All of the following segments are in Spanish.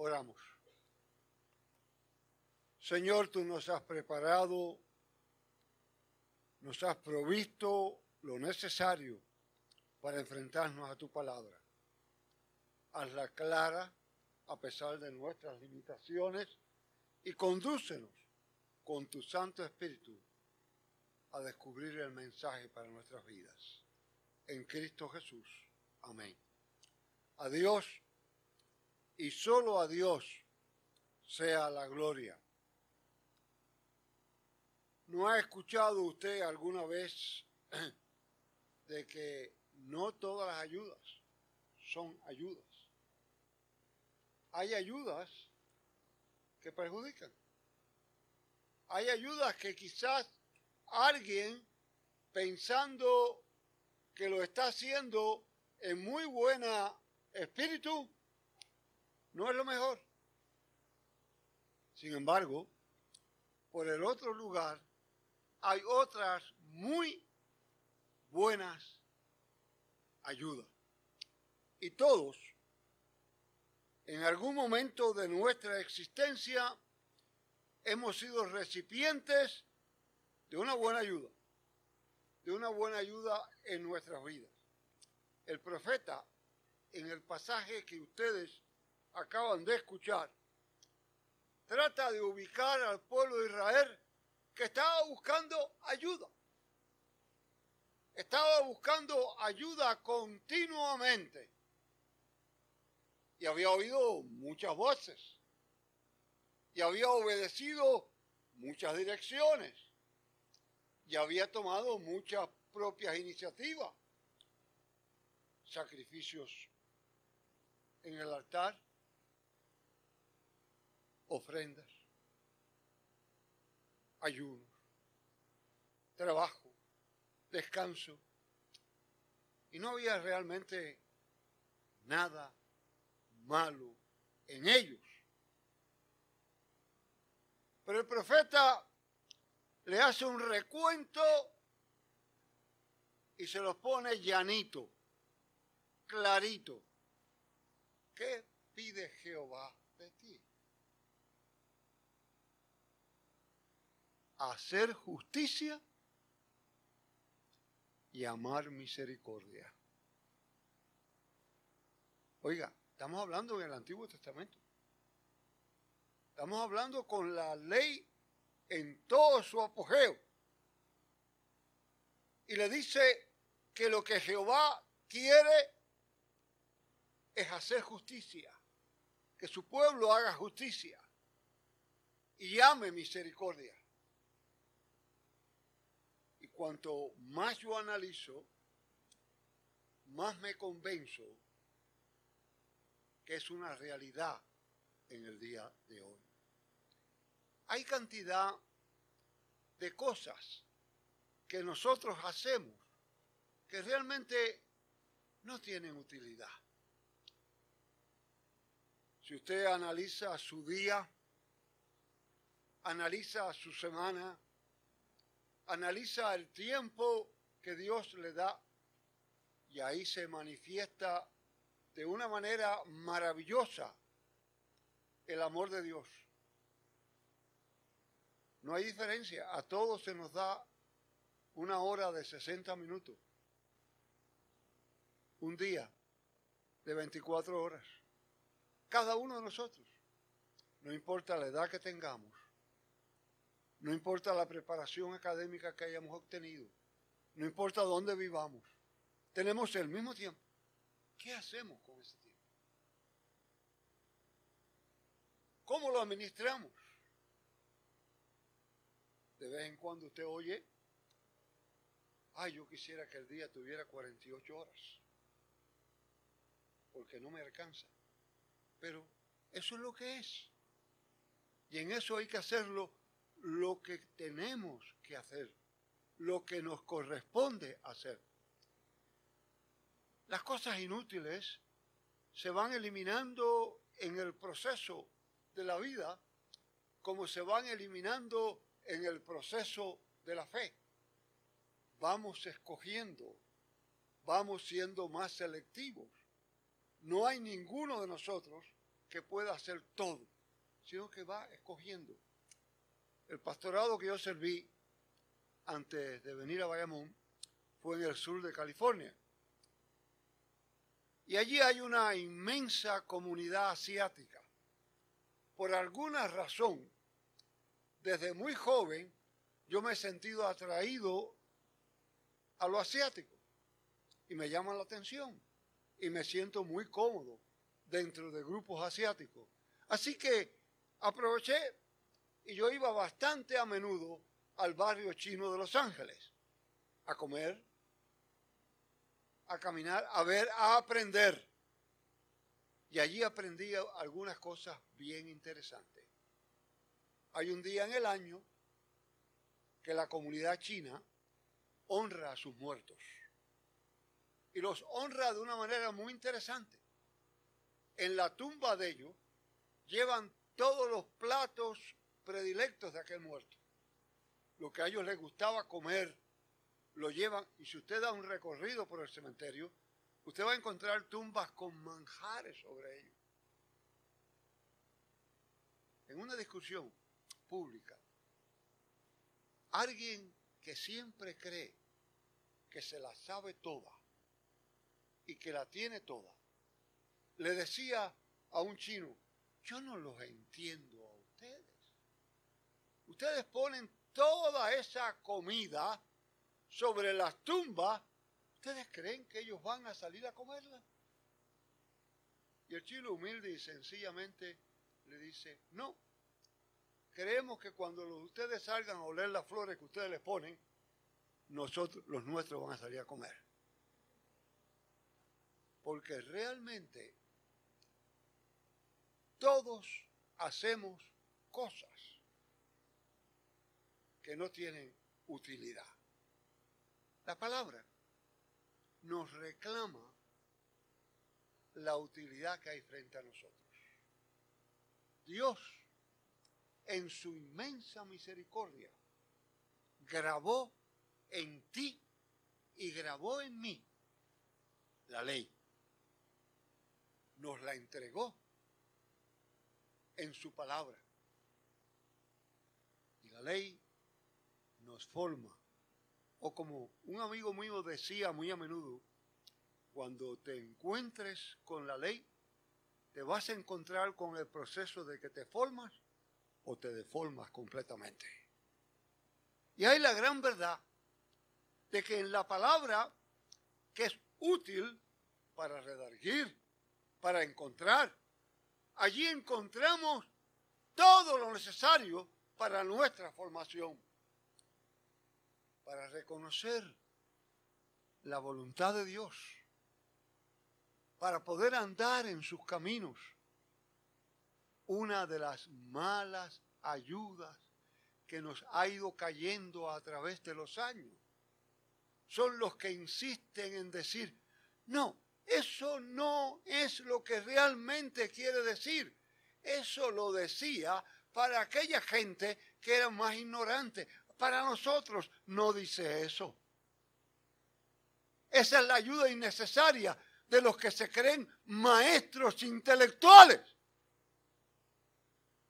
Oramos. Señor, tú nos has preparado, nos has provisto lo necesario para enfrentarnos a tu palabra. Hazla clara a pesar de nuestras limitaciones y condúcenos con tu Santo Espíritu a descubrir el mensaje para nuestras vidas. En Cristo Jesús. Amén. A Dios y solo a Dios sea la gloria. ¿No ha escuchado usted alguna vez de que no todas las ayudas son ayudas? Hay ayudas que perjudican. Hay ayudas que quizás alguien pensando que lo está haciendo en muy buena espíritu, no es lo mejor. Sin embargo, por el otro lugar hay otras muy buenas ayudas. Y todos, en algún momento de nuestra existencia, hemos sido recipientes de una buena ayuda, de una buena ayuda en nuestras vidas. El profeta, en el pasaje que ustedes acaban de escuchar, trata de ubicar al pueblo de Israel que estaba buscando ayuda. Estaba buscando ayuda continuamente. Y había oído muchas voces. Y había obedecido muchas direcciones. Y había tomado muchas propias iniciativas. Sacrificios en el altar. Ofrendas ayuno, trabajo, descanso. Y no había realmente nada malo en ellos. Pero el profeta le hace un recuento y se los pone llanito, clarito. ¿Qué pide Jehová de ti? Hacer justicia y amar misericordia. Oiga, estamos hablando en el Antiguo Testamento. Estamos hablando con la ley en todo su apogeo. Y le dice que lo que Jehová quiere es hacer justicia, que su pueblo haga justicia y ame misericordia cuanto más yo analizo, más me convenzo que es una realidad en el día de hoy. Hay cantidad de cosas que nosotros hacemos que realmente no tienen utilidad. Si usted analiza su día, analiza su semana, analiza el tiempo que Dios le da y ahí se manifiesta de una manera maravillosa el amor de Dios. No hay diferencia, a todos se nos da una hora de 60 minutos, un día de 24 horas, cada uno de nosotros, no importa la edad que tengamos, no importa la preparación académica que hayamos obtenido, no importa dónde vivamos, tenemos el mismo tiempo. ¿Qué hacemos con ese tiempo? ¿Cómo lo administramos? De vez en cuando usted oye, ay, yo quisiera que el día tuviera 48 horas, porque no me alcanza. Pero eso es lo que es. Y en eso hay que hacerlo lo que tenemos que hacer, lo que nos corresponde hacer. Las cosas inútiles se van eliminando en el proceso de la vida como se van eliminando en el proceso de la fe. Vamos escogiendo, vamos siendo más selectivos. No hay ninguno de nosotros que pueda hacer todo, sino que va escogiendo. El pastorado que yo serví antes de venir a Bayamón fue en el sur de California. Y allí hay una inmensa comunidad asiática. Por alguna razón, desde muy joven, yo me he sentido atraído a lo asiático y me llama la atención y me siento muy cómodo dentro de grupos asiáticos. Así que aproveché y yo iba bastante a menudo al barrio chino de Los Ángeles a comer, a caminar, a ver, a aprender. Y allí aprendí algunas cosas bien interesantes. Hay un día en el año que la comunidad china honra a sus muertos. Y los honra de una manera muy interesante. En la tumba de ellos llevan todos los platos predilectos de aquel muerto. Lo que a ellos les gustaba comer, lo llevan. Y si usted da un recorrido por el cementerio, usted va a encontrar tumbas con manjares sobre ellos. En una discusión pública, alguien que siempre cree que se la sabe toda y que la tiene toda, le decía a un chino, yo no los entiendo. Ustedes ponen toda esa comida sobre las tumbas, ¿ustedes creen que ellos van a salir a comerla? Y el chino humilde y sencillamente le dice, no, creemos que cuando ustedes salgan a oler las flores que ustedes les ponen, nosotros, los nuestros van a salir a comer. Porque realmente todos hacemos cosas que no tienen utilidad. La palabra nos reclama la utilidad que hay frente a nosotros. Dios, en su inmensa misericordia, grabó en ti y grabó en mí la ley. Nos la entregó en su palabra. Y la ley nos forma. O como un amigo mío decía muy a menudo, cuando te encuentres con la ley, te vas a encontrar con el proceso de que te formas o te deformas completamente. Y hay la gran verdad de que en la palabra, que es útil para redarguir, para encontrar, allí encontramos todo lo necesario para nuestra formación, para reconocer la voluntad de Dios, para poder andar en sus caminos. Una de las malas ayudas que nos ha ido cayendo a través de los años son los que insisten en decir, no, eso no es lo que realmente quiere decir. Eso lo decía para aquella gente que era más ignorante. Para nosotros no dice eso. Esa es la ayuda innecesaria de los que se creen maestros intelectuales,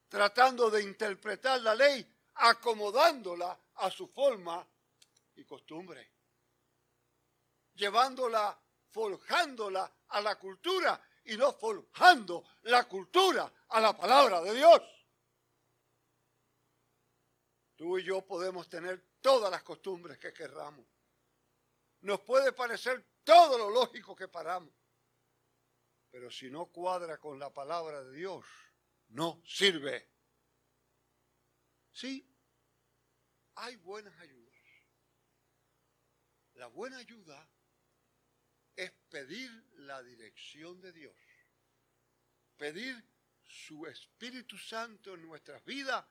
tratando de interpretar la ley, acomodándola a su forma y costumbre, llevándola forjándola a la cultura y no forjando la cultura a la palabra de Dios. Tú y yo podemos tener todas las costumbres que querramos. Nos puede parecer todo lo lógico que paramos. Pero si no cuadra con la palabra de Dios, no sirve. Sí, hay buenas ayudas. La buena ayuda es pedir la dirección de Dios, pedir su Espíritu Santo en nuestras vidas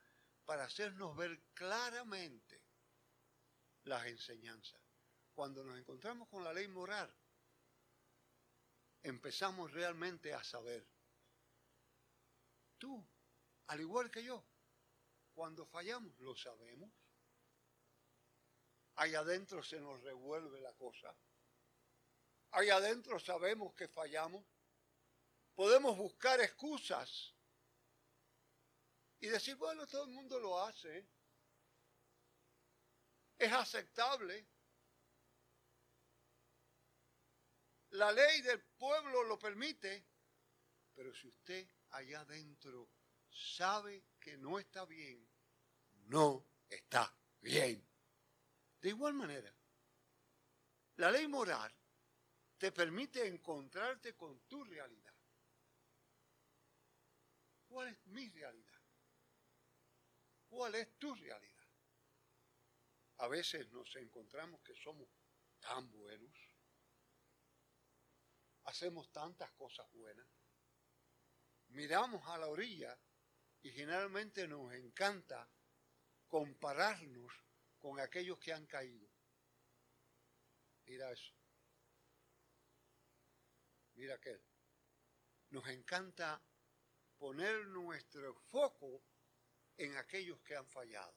para hacernos ver claramente las enseñanzas. Cuando nos encontramos con la ley moral, empezamos realmente a saber. Tú, al igual que yo, cuando fallamos, lo sabemos. Ahí adentro se nos revuelve la cosa Ahí adentro sabemos que fallamos. Podemos buscar excusas y decir, bueno, todo el mundo lo hace. Es aceptable. La ley del pueblo lo permite, pero si usted allá adentro sabe que no está bien, no está bien. De igual manera, la ley moral te permite encontrarte con tu realidad. ¿Cuál es mi realidad? ¿Cuál es tu realidad? A veces nos encontramos que somos tan buenos, hacemos tantas cosas buenas, miramos a la orilla y generalmente nos encanta compararnos con aquellos que han caído. Mira eso. Mira aquel. Nos encanta poner nuestro foco en aquellos que han fallado.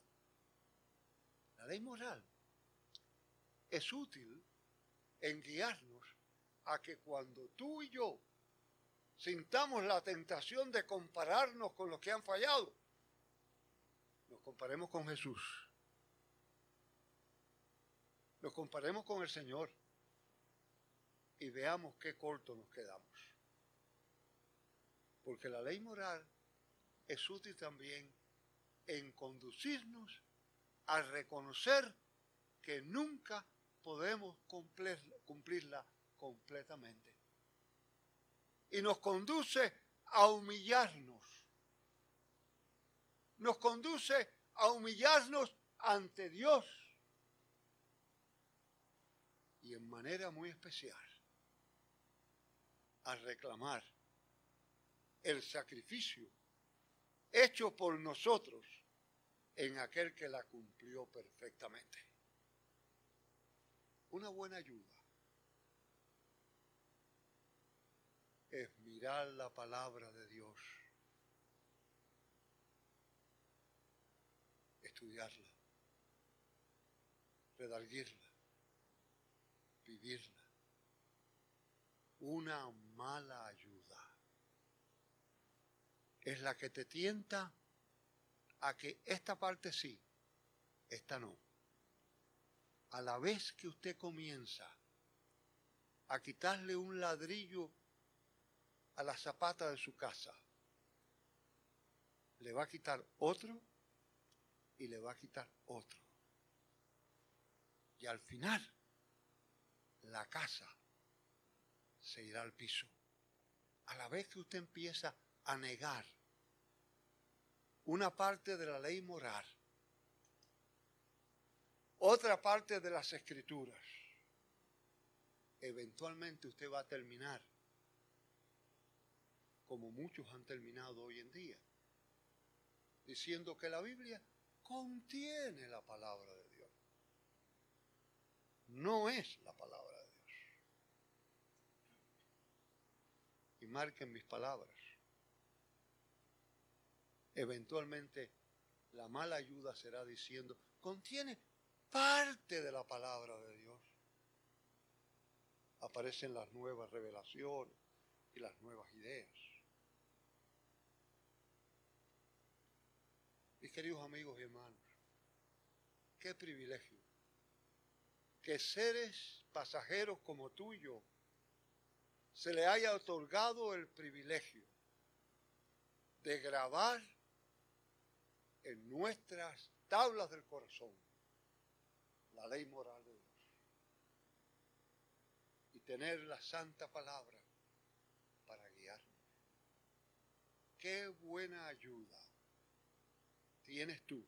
La ley moral es útil en guiarnos a que cuando tú y yo sintamos la tentación de compararnos con los que han fallado, nos comparemos con Jesús. Nos comparemos con el Señor y veamos qué corto nos quedamos. Porque la ley moral es útil también en conducirnos a reconocer que nunca podemos cumplirla completamente. Y nos conduce a humillarnos. Nos conduce a humillarnos ante Dios. Y en manera muy especial a reclamar el sacrificio hecho por nosotros en aquel que la cumplió perfectamente. Una buena ayuda es mirar la palabra de Dios, estudiarla, redalguirla, vivirla una mala ayuda. Es la que te tienta a que esta parte sí, esta no. A la vez que usted comienza a quitarle un ladrillo a la zapata de su casa, le va a quitar otro y le va a quitar otro. Y al final, la casa se irá al piso. A la vez que usted empieza a negar una parte de la ley moral, otra parte de las escrituras, eventualmente usted va a terminar como muchos han terminado hoy en día, diciendo que la Biblia contiene la palabra de Dios. No es la palabra y marquen mis palabras. Eventualmente la mala ayuda será diciendo, contiene parte de la palabra de Dios. Aparecen las nuevas revelaciones y las nuevas ideas. Mis queridos amigos y hermanos, qué privilegio que seres pasajeros como tú se le haya otorgado el privilegio de grabar en nuestras tablas del corazón la ley moral de Dios. Y tener la santa palabra para guiarnos. Qué buena ayuda tienes tú.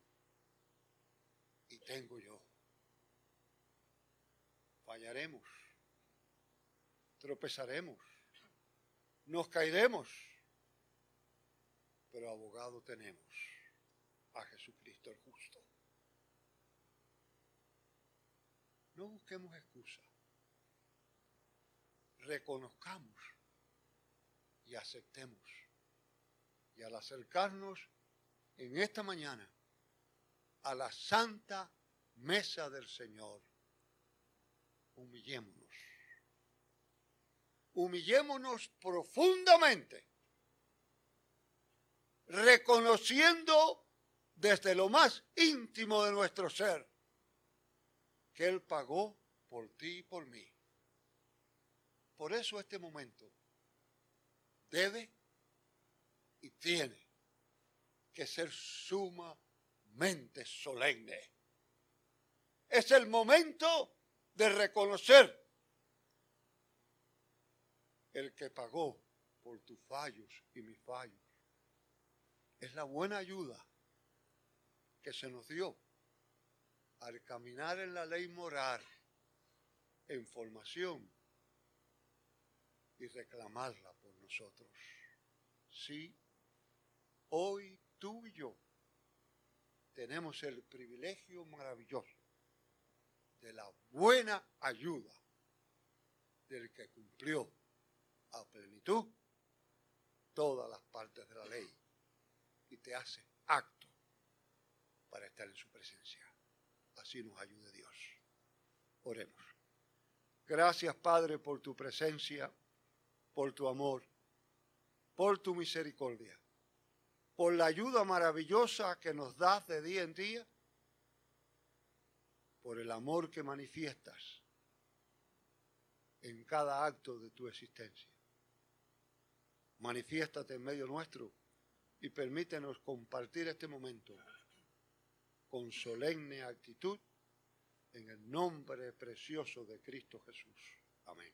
Y tengo yo. Fallaremos. Tropezaremos, nos caeremos, pero abogado tenemos a Jesucristo el justo. No busquemos excusa, reconozcamos y aceptemos. Y al acercarnos en esta mañana a la santa mesa del Señor, humillémonos humillémonos profundamente reconociendo desde lo más íntimo de nuestro ser que Él pagó por ti y por mí. Por eso este momento debe y tiene que ser sumamente solemne. Es el momento de reconocer el que pagó por tus fallos y mis fallos. Es la buena ayuda que se nos dio al caminar en la ley moral, en formación y reclamarla por nosotros. Sí, hoy tú y yo tenemos el privilegio maravilloso de la buena ayuda del que cumplió a plenitud todas las partes de la ley y te hace acto para estar en su presencia. Así nos ayude Dios. Oremos. Gracias Padre por tu presencia, por tu amor, por tu misericordia, por la ayuda maravillosa que nos das de día en día, por el amor que manifiestas en cada acto de tu existencia. Manifiéstate en medio nuestro y permítenos compartir este momento con solemne actitud en el nombre precioso de Cristo Jesús. Amén.